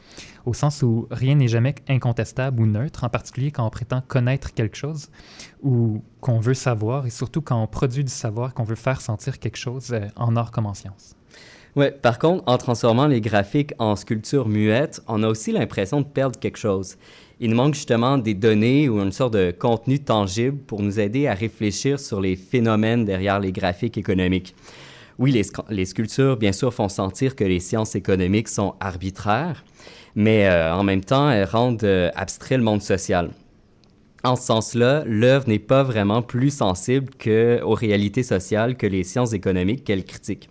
au sens où rien n'est jamais incontestable ou neutre, en particulier quand on prétend connaître quelque chose ou qu'on veut savoir, et surtout quand on produit du savoir, qu'on veut faire sentir quelque chose euh, en art comme en science. Ouais, par contre, en transformant les graphiques en sculptures muettes, on a aussi l'impression de perdre quelque chose. Il nous manque justement des données ou une sorte de contenu tangible pour nous aider à réfléchir sur les phénomènes derrière les graphiques économiques. Oui, les, sc- les sculptures, bien sûr, font sentir que les sciences économiques sont arbitraires, mais euh, en même temps, elles rendent euh, abstrait le monde social. En ce sens-là, l'œuvre n'est pas vraiment plus sensible que, aux réalités sociales que les sciences économiques qu'elle critique.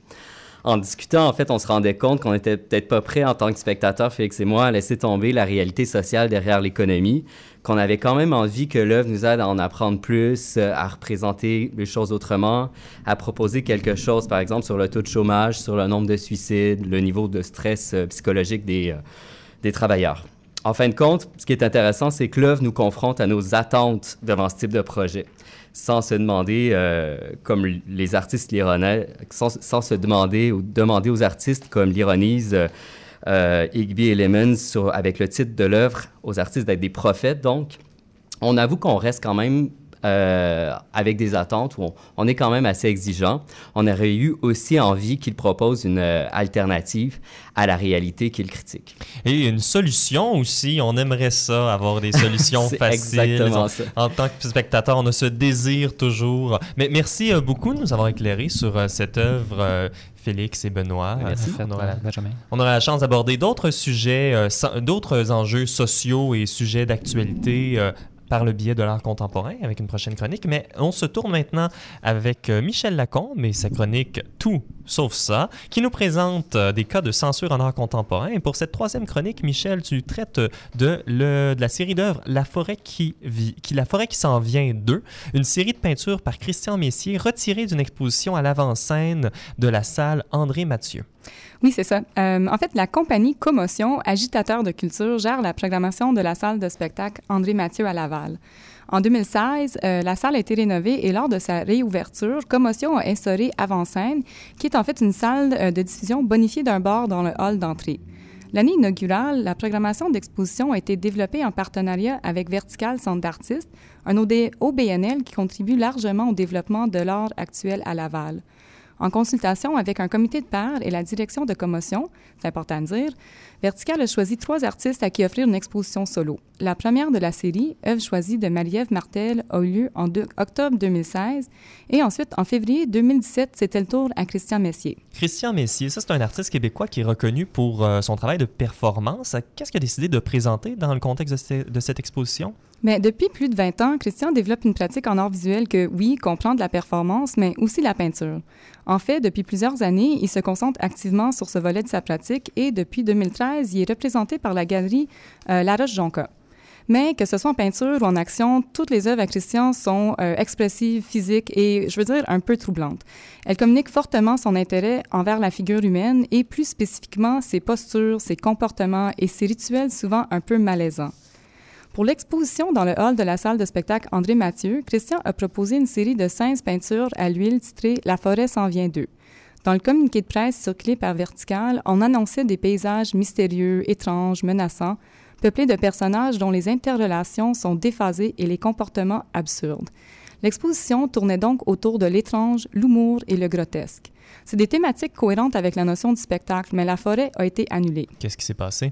En discutant, en fait, on se rendait compte qu'on n'était peut-être pas prêt en tant que spectateur, Félix et moi, à laisser tomber la réalité sociale derrière l'économie, qu'on avait quand même envie que l'œuvre nous aide à en apprendre plus, euh, à représenter les choses autrement, à proposer quelque chose, par exemple, sur le taux de chômage, sur le nombre de suicides, le niveau de stress euh, psychologique des, euh, des travailleurs. En fin de compte, ce qui est intéressant, c'est que l'œuvre nous confronte à nos attentes devant ce type de projet, sans se demander, euh, comme les artistes l'ironaient, sans, sans se demander ou demander aux artistes, comme l'ironisent euh, euh, Lemons sur- avec le titre de l'œuvre, aux artistes d'être des prophètes. Donc, on avoue qu'on reste quand même euh, avec des attentes où on, on est quand même assez exigeant. On aurait eu aussi envie qu'il propose une euh, alternative à la réalité qu'il critique. Et une solution aussi, on aimerait ça, avoir des solutions faciles. exactement ça. En tant que spectateur, on a ce désir toujours. Mais merci euh, beaucoup de nous avoir éclairé sur euh, cette œuvre, euh, Félix et Benoît. Merci, on, aura, la- Benjamin. on aura la chance d'aborder d'autres sujets, euh, d'autres enjeux sociaux et sujets d'actualité. euh, par le biais de l'art contemporain avec une prochaine chronique. Mais on se tourne maintenant avec euh, Michel Lacombe et sa chronique Tout sauf ça, qui nous présente euh, des cas de censure en art contemporain. Et pour cette troisième chronique, Michel, tu traites de, la série d'œuvres La forêt qui vit, qui, La forêt qui s'en vient 2, une série de peintures par Christian Messier retirée d'une exposition à l'avant-scène de la salle André Mathieu. Oui, c'est ça. Euh, en fait, la compagnie Commotion, agitateur de culture, gère la programmation de la salle de spectacle André Mathieu à Laval. En 2016, euh, la salle a été rénovée et lors de sa réouverture, Commotion a instauré Avant-scène, qui est en fait une salle euh, de diffusion bonifiée d'un bar dans le hall d'entrée. L'année inaugurale, la programmation d'exposition a été développée en partenariat avec Vertical Centre d'artistes, un OBNL qui contribue largement au développement de l'art actuel à Laval. En consultation avec un comité de pairs et la direction de commotion, c'est important de dire, Vertical a choisi trois artistes à qui offrir une exposition solo. La première de la série, œuvre choisie de Marie-Ève Martel, a eu lieu en deux- octobre 2016 et ensuite, en février 2017, c'était le tour à Christian Messier. Christian Messier, ça c'est un artiste québécois qui est reconnu pour euh, son travail de performance. Qu'est-ce qu'il a décidé de présenter dans le contexte de, ce- de cette exposition? Mais depuis plus de 20 ans, Christian développe une pratique en art visuel que, oui, comprend de la performance, mais aussi la peinture. En fait, depuis plusieurs années, il se concentre activement sur ce volet de sa pratique et depuis 2013, il est représenté par la galerie euh, La Roche-Jonca. Mais que ce soit en peinture ou en action, toutes les œuvres à Christian sont euh, expressives, physiques et, je veux dire, un peu troublantes. Elles communiquent fortement son intérêt envers la figure humaine et plus spécifiquement ses postures, ses comportements et ses rituels souvent un peu malaisants. Pour l'exposition dans le hall de la salle de spectacle André Mathieu, Christian a proposé une série de 16 peintures à l'huile titrée La forêt s'en vient d'eux. Dans le communiqué de presse circulé par Vertical, on annonçait des paysages mystérieux, étranges, menaçants, peuplés de personnages dont les interrelations sont déphasées et les comportements absurdes. L'exposition tournait donc autour de l'étrange, l'humour et le grotesque. C'est des thématiques cohérentes avec la notion du spectacle, mais la forêt a été annulée. Qu'est-ce qui s'est passé?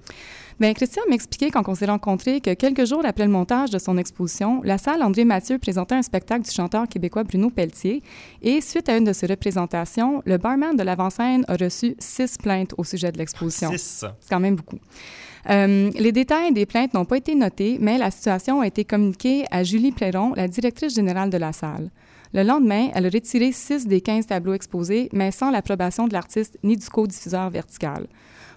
Bien, Christian m'expliquait quand on s'est rencontrés que quelques jours après le montage de son exposition, la salle André Mathieu présentait un spectacle du chanteur québécois Bruno Pelletier et suite à une de ses représentations, le barman de l'avant-scène a reçu six plaintes au sujet de l'exposition. Six? C'est quand même beaucoup. Euh, les détails des plaintes n'ont pas été notés, mais la situation a été communiquée à Julie Pléron, la directrice générale de la salle. Le lendemain, elle a retiré six des 15 tableaux exposés, mais sans l'approbation de l'artiste ni du co-diffuseur vertical.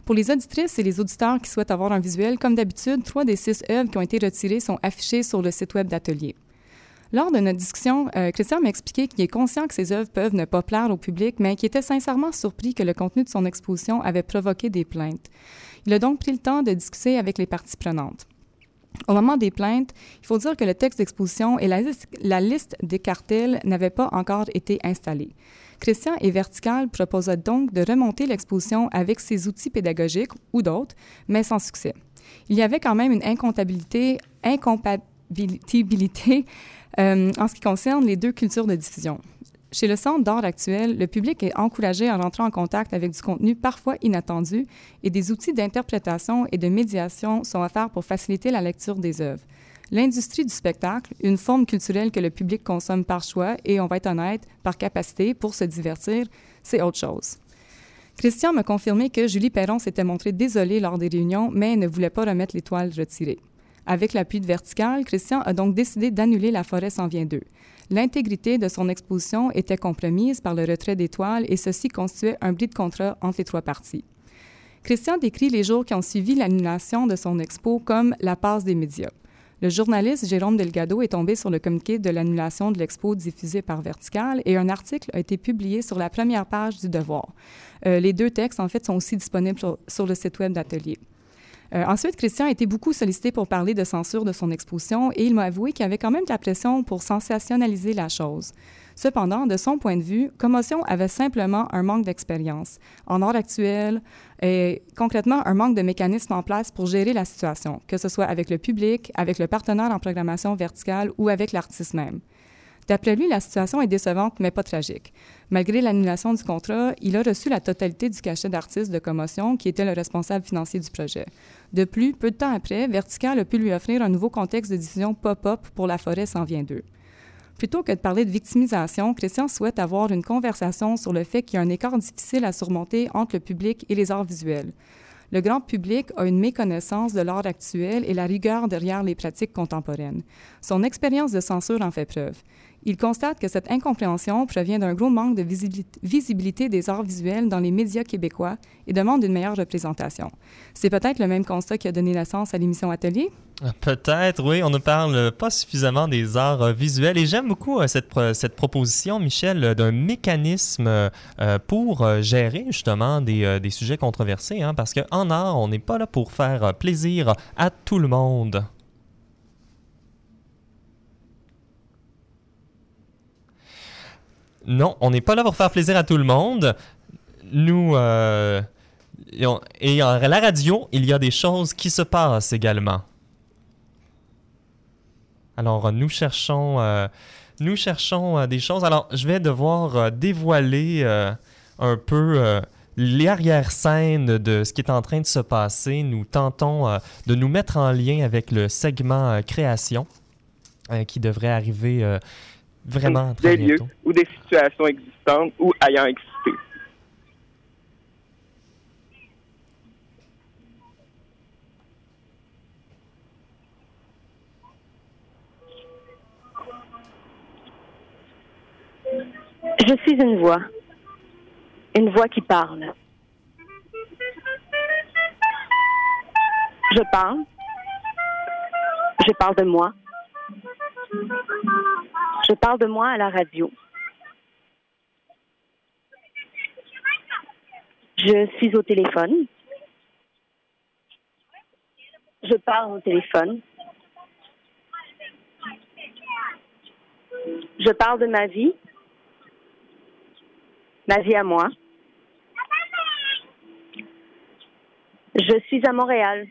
Pour les auditrices et les auditeurs qui souhaitent avoir un visuel, comme d'habitude, trois des six œuvres qui ont été retirées sont affichées sur le site web d'Atelier. Lors de notre discussion, euh, Christian m'a expliqué qu'il est conscient que ses œuvres peuvent ne pas plaire au public, mais qu'il était sincèrement surpris que le contenu de son exposition avait provoqué des plaintes. Il a donc pris le temps de discuter avec les parties prenantes. Au moment des plaintes, il faut dire que le texte d'exposition et la, lis- la liste des cartels n'avaient pas encore été installés. Christian et Vertical proposaient donc de remonter l'exposition avec ses outils pédagogiques ou d'autres, mais sans succès. Il y avait quand même une incompatibilité, incompatibilité euh, en ce qui concerne les deux cultures de diffusion. Chez le Centre d'art actuel, le public est encouragé à rentrer en contact avec du contenu parfois inattendu et des outils d'interprétation et de médiation sont offerts pour faciliter la lecture des œuvres. L'industrie du spectacle, une forme culturelle que le public consomme par choix et, on va être honnête, par capacité pour se divertir, c'est autre chose. Christian m'a confirmé que Julie Perron s'était montrée désolée lors des réunions, mais ne voulait pas remettre l'étoile retirée. Avec l'appui de Vertical, Christian a donc décidé d'annuler La forêt s'en vient d'eux. L'intégrité de son exposition était compromise par le retrait d'étoiles et ceci constituait un bris de contrat entre les trois parties. Christian décrit les jours qui ont suivi l'annulation de son expo comme la passe des médias. Le journaliste Jérôme Delgado est tombé sur le communiqué de l'annulation de l'expo diffusé par Vertical et un article a été publié sur la première page du Devoir. Euh, les deux textes, en fait, sont aussi disponibles sur, sur le site web d'Atelier. Euh, ensuite, Christian a été beaucoup sollicité pour parler de censure de son exposition et il m'a avoué qu'il y avait quand même de la pression pour sensationnaliser la chose. Cependant, de son point de vue, Commotion avait simplement un manque d'expérience en art actuel et concrètement un manque de mécanismes en place pour gérer la situation, que ce soit avec le public, avec le partenaire en programmation verticale ou avec l'artiste même. D'après lui, la situation est décevante, mais pas tragique. Malgré l'annulation du contrat, il a reçu la totalité du cachet d'artiste de Commotion, qui était le responsable financier du projet. De plus, peu de temps après, Vertical a pu lui offrir un nouveau contexte de diffusion pop-up pour La forêt s'en vient d'eux. Plutôt que de parler de victimisation, Christian souhaite avoir une conversation sur le fait qu'il y a un écart difficile à surmonter entre le public et les arts visuels. Le grand public a une méconnaissance de l'art actuel et la rigueur derrière les pratiques contemporaines. Son expérience de censure en fait preuve. Il constate que cette incompréhension provient d'un gros manque de visibilité, des arts visuels dans les médias québécois et demande une meilleure représentation. C'est peut-être le même constat qui a donné naissance à l'émission Atelier? Euh, Peut-être, oui. On ne parle pas suffisamment des arts euh, visuels. Et j'aime beaucoup euh, cette, pro- cette proposition, Michel, euh, d'un mécanisme pour gérer justement des, sujets controversés. hein, parce qu'en art, on n'est pas là pour faire plaisir à tout le monde. Non, on n'est pas là pour faire plaisir à tout le monde. Nous, euh, et, la radio, il y a des choses qui se passent également. Alors, euh, nous cherchons, euh, des choses. Alors, je vais devoir dévoiler un peu euh, l'arrière-scène de ce qui est en train de se passer. Nous tentons de nous mettre en lien avec le segment création qui devrait arriver vraiment très des lieux ou des situations existantes ou ayant existé. Je suis une voix. Une voix qui parle. Je parle. Je parle de moi. Je parle de moi à la radio. Je suis au téléphone. Je parle au téléphone. Je parle de ma vie, ma vie à moi. Je suis à Montréal.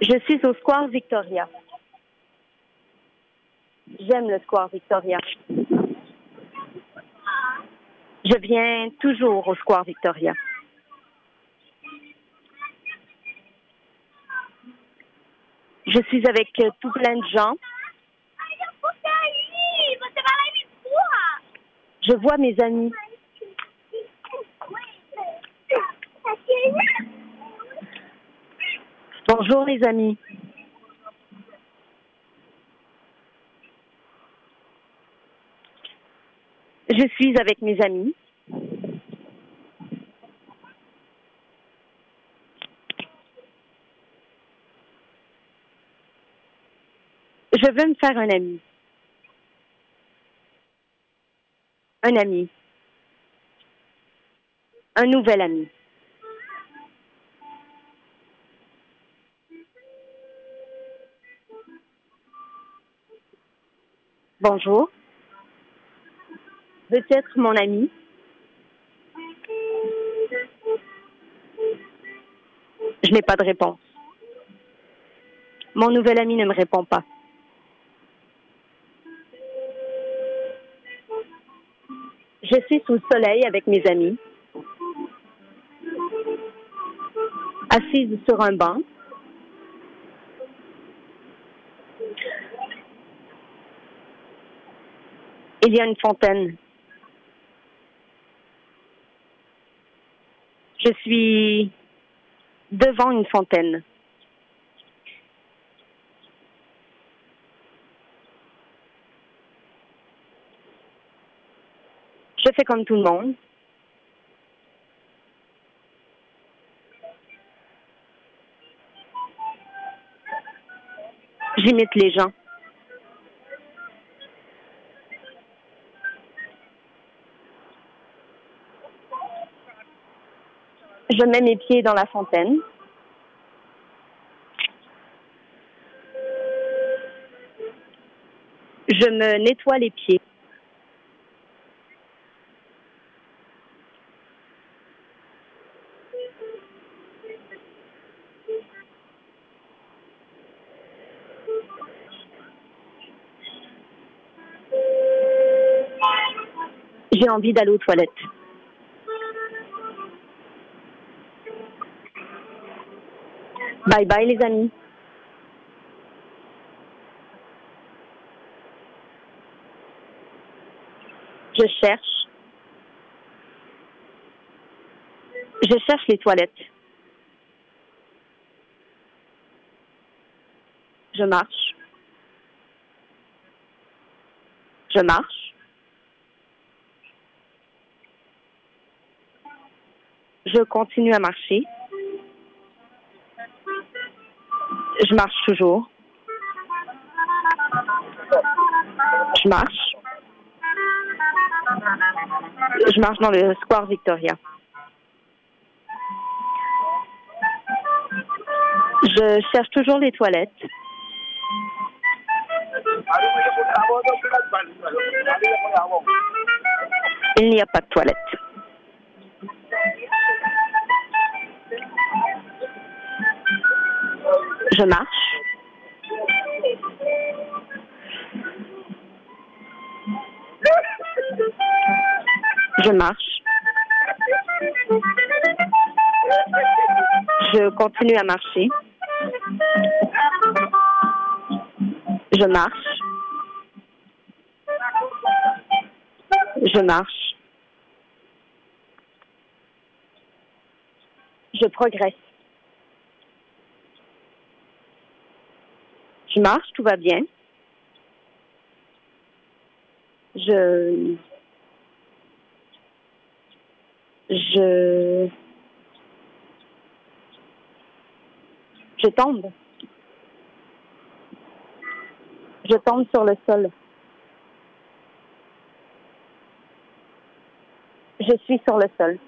Je suis au Square Victoria. J'aime le Square Victoria. Je viens toujours au Square Victoria. Je suis avec euh, tout plein de gens. Je vois mes amis. Bonjour les amis. Je suis avec mes amis. Je veux me faire un ami. Un ami. Un nouvel ami. Bonjour. Veux-tu être mon ami? Je n'ai pas de réponse. Mon nouvel ami ne me répond pas. Je suis sous le soleil avec mes amis, assise sur un banc. Il y a une fontaine. Je suis devant une fontaine. Je fais comme tout le monde. J'imite les gens. Je mets mes pieds dans la fontaine. Je me nettoie les pieds. J'ai envie d'aller aux toilettes. Bye bye les amis. Je cherche. Je cherche les toilettes. Je marche. Je marche. Je continue à marcher. Je marche toujours. Je marche. Je marche dans le square Victoria. Je cherche toujours les toilettes. Il n'y a pas de toilette. Je marche. Je marche. Je continue à marcher. Je marche. Je marche. Je progresse. Je marche, tout va bien. Je tombe. Je tombe sur le sol. Je suis sur le sol.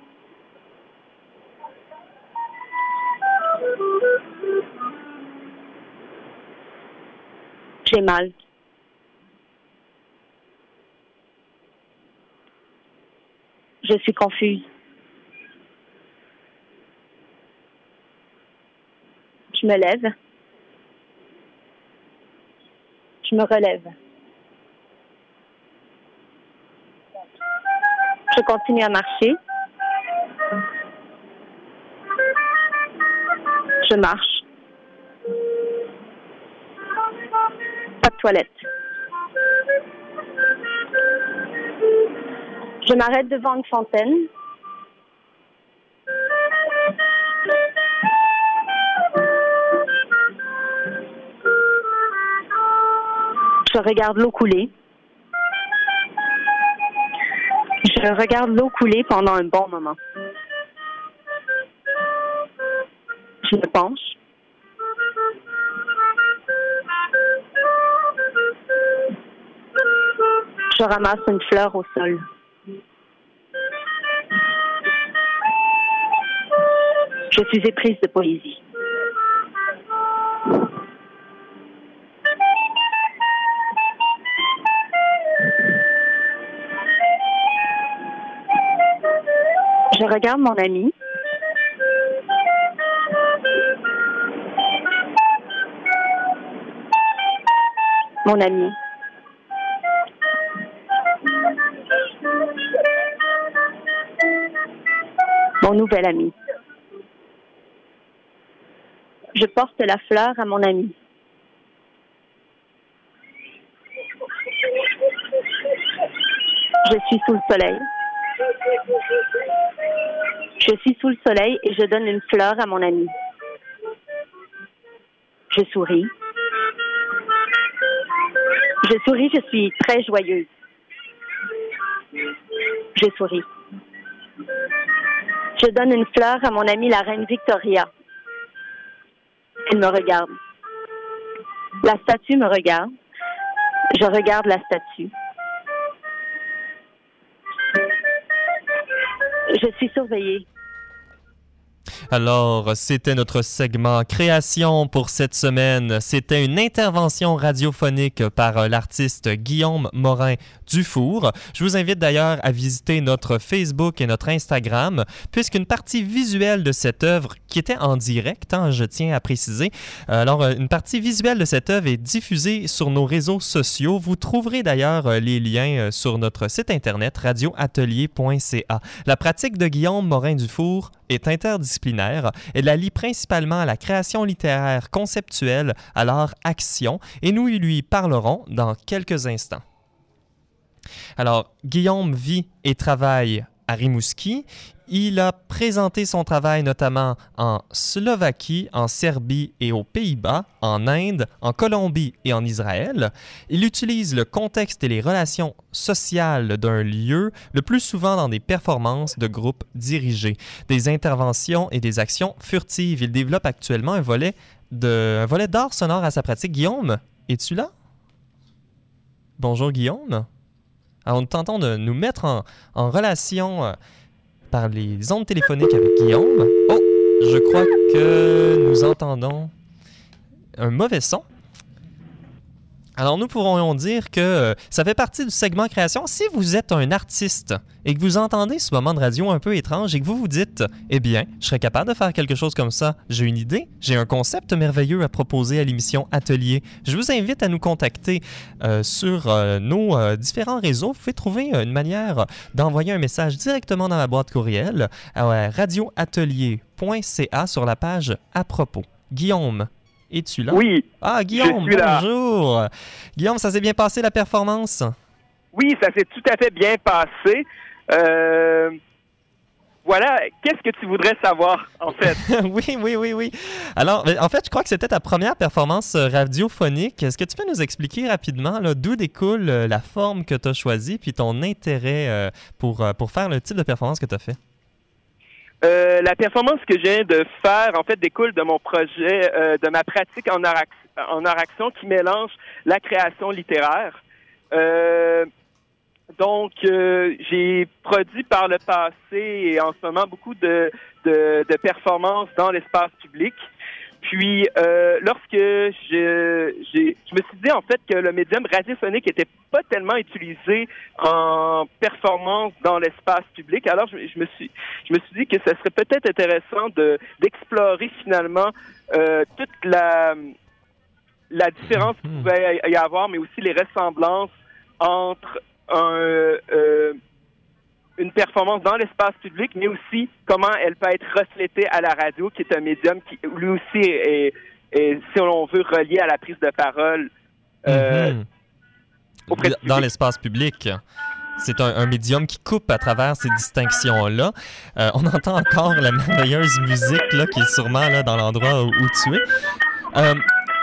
Mal. Je suis confuse. Je me lève. Je me relève. Je continue à marcher. Je marche. Je m'arrête devant une fontaine. Je regarde l'eau couler. Je regarde l'eau couler pendant un bon moment. Je me penche. Je ramasse une fleur au sol. Je suis éprise de poésie. Je regarde mon ami. Mon ami. Nouvel ami. Je porte la fleur à mon ami. Je suis sous le soleil. Je suis sous le soleil et je donne une fleur à mon ami. Je souris. Je souris, je suis très joyeuse. Je souris. Je donne une fleur à mon amie la reine Victoria. Elle me regarde. La statue me regarde. Je regarde la statue. Je suis surveillée. Alors, c'était notre segment création pour cette semaine. C'était une intervention radiophonique par euh, l'artiste Guillaume Morin Dufour. Je vous invite d'ailleurs à visiter notre Facebook et notre Instagram, puisqu'une partie visuelle de cette œuvre, qui était en direct, hein, je tiens à préciser, alors euh, une partie visuelle de cette œuvre est diffusée sur nos réseaux sociaux. Vous trouverez d'ailleurs euh, les liens euh, sur notre site internet radioatelier.ca. La pratique de Guillaume Morin-Dufour est interdisciplinaire. Elle allie principalement à la création littéraire conceptuelle à l'art action et nous lui parlerons dans quelques instants. Alors, Guillaume vit et travaille à Rimouski. Il a présenté son travail notamment en Slovaquie, en Serbie et aux Pays-Bas, en Inde, en Colombie et en Israël. Il utilise le contexte et les relations sociales d'un lieu, le plus souvent dans des performances de groupes dirigés, des interventions et des actions furtives. Il développe actuellement un volet de volet d'art sonore à sa pratique. Guillaume, es-tu là? Bonjour Guillaume. Alors, nous tentons de nous mettre en, en relation euh, par les ondes téléphoniques avec Guillaume. Oh, je crois que nous entendons un mauvais son. Alors, nous pourrions dire que euh, ça fait partie du segment création. Si vous êtes un artiste et que vous entendez ce moment de radio un peu étrange et que vous vous dites, eh bien, je serais capable de faire quelque chose comme ça, j'ai une idée, j'ai un concept merveilleux à proposer à l'émission Atelier, je vous invite à nous contacter euh, sur euh, nos différents réseaux. Vous pouvez trouver une manière d'envoyer un message directement dans la boîte courriel à radioatelier.ca sur la page à propos. Guillaume, es-tu là? Oui. Ah, Guillaume, je suis là. bonjour. Guillaume, ça s'est bien passé la performance? Oui, ça s'est tout à fait bien passé. Euh, voilà, qu'est-ce que tu voudrais savoir, en fait? oui, oui, oui, oui. Alors, en fait, je crois que c'était ta première performance euh, radiophonique. Est-ce que tu peux nous expliquer rapidement d'où découle euh, la forme que tu as choisie puis ton intérêt euh, pour, pour faire le type de performance que tu as fait? Euh, la performance que je viens de faire, en fait, découle de mon projet, euh, de ma pratique en art, qui mélange la création littéraire. Euh, donc, j'ai produit par le passé et en ce moment beaucoup de performances dans l'espace public. Puis, euh, lorsque je, j'ai, je me suis dit en fait que le médium radiophonique était pas tellement utilisé en performance dans l'espace public, alors je, je me suis, je me suis dit que ce serait peut-être intéressant de d'explorer finalement euh, toute la la différence qu'il pouvait y avoir, mais aussi les ressemblances entre un, euh, une performance dans l'espace public, mais aussi comment elle peut être reflétée à la radio, qui est un médium qui lui aussi est, est, si on veut, relié à la prise de parole. euh, Mhm. Dans l'espace public. C'est un, un médium qui coupe à travers ces distinctions-là. Euh, on entend encore la merveilleuse musique là, qui est sûrement là, dans l'endroit où, où tu es. Euh,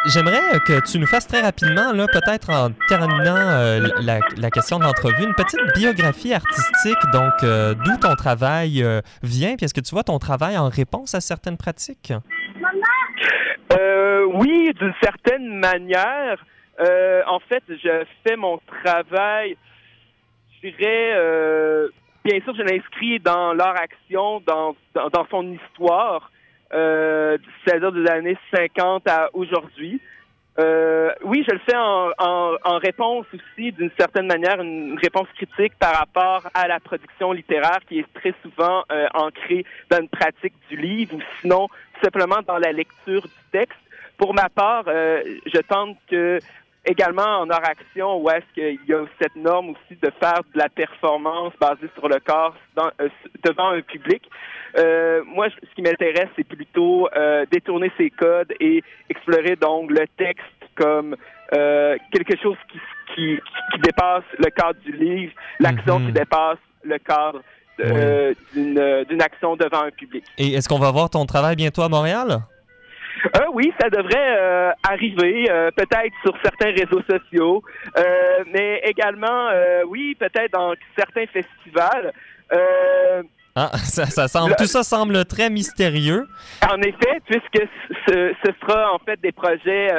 J'aimerais que tu nous fasses très rapidement, là, peut-être en terminant euh, la, question de l'entrevue, une petite biographie artistique, donc euh, d'où ton travail euh, vient, puis est-ce que tu vois ton travail en réponse à certaines pratiques? Euh, oui, d'une certaine manière. Euh, en fait, je fais mon travail, je dirais, euh, bien sûr, je l'inscris dans leur action, dans, dans, son histoire, euh, c'est-à-dire des années 50 à aujourd'hui. Euh, oui, je le fais en, en, en réponse aussi, d'une certaine manière, une réponse critique par rapport à la production littéraire qui est très souvent euh, ancrée dans une pratique du livre ou sinon simplement dans la lecture du texte. Pour ma part, euh, je tente que également en art action, où est-ce qu'il y a cette norme aussi de faire de la performance basée sur le corps dans- euh, devant un public. Euh, moi, ce qui m'intéresse, c'est plutôt euh, détourner ces codes et explorer donc le texte comme quelque chose qui, qui, qui dépasse le cadre du livre, l'action Mhm. qui dépasse le cadre d'une action devant un public. Et est-ce qu'on va voir ton travail bientôt à Montréal? Euh, oui, ça devrait euh, arriver, euh, peut-être sur certains réseaux sociaux, euh, mais également, oui, peut-être dans certains festivals. Ah, ça, ça semble, tout ça semble très mystérieux. en effet, puisque ce, ce sera en fait des projets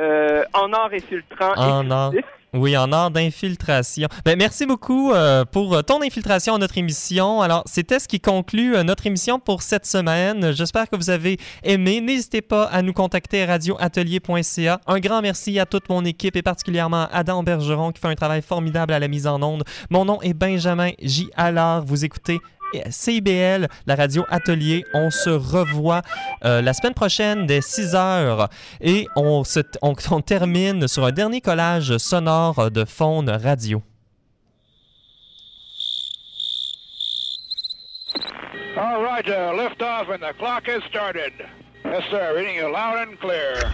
euh, en or infiltrant En or. Oui, en art d'infiltration. Ben, merci beaucoup euh, pour euh, ton infiltration à notre émission. Alors, c'était ce qui conclut euh, notre émission pour cette semaine. J'espère que vous avez aimé. N'hésitez pas à nous contacter à radioatelier.ca. Un grand merci à toute mon équipe et particulièrement à Adam Bergeron qui fait un travail formidable à la mise en onde. Mon nom est Benjamin J. Allard. Vous écoutez CIBL, la radio Atelier. On se revoit euh, la semaine prochaine dès 6 heures et on, termine sur un dernier collage sonore de faune radio. All right, uh, lift off and the clock has started. Yes, sir. Reading you loud and clear.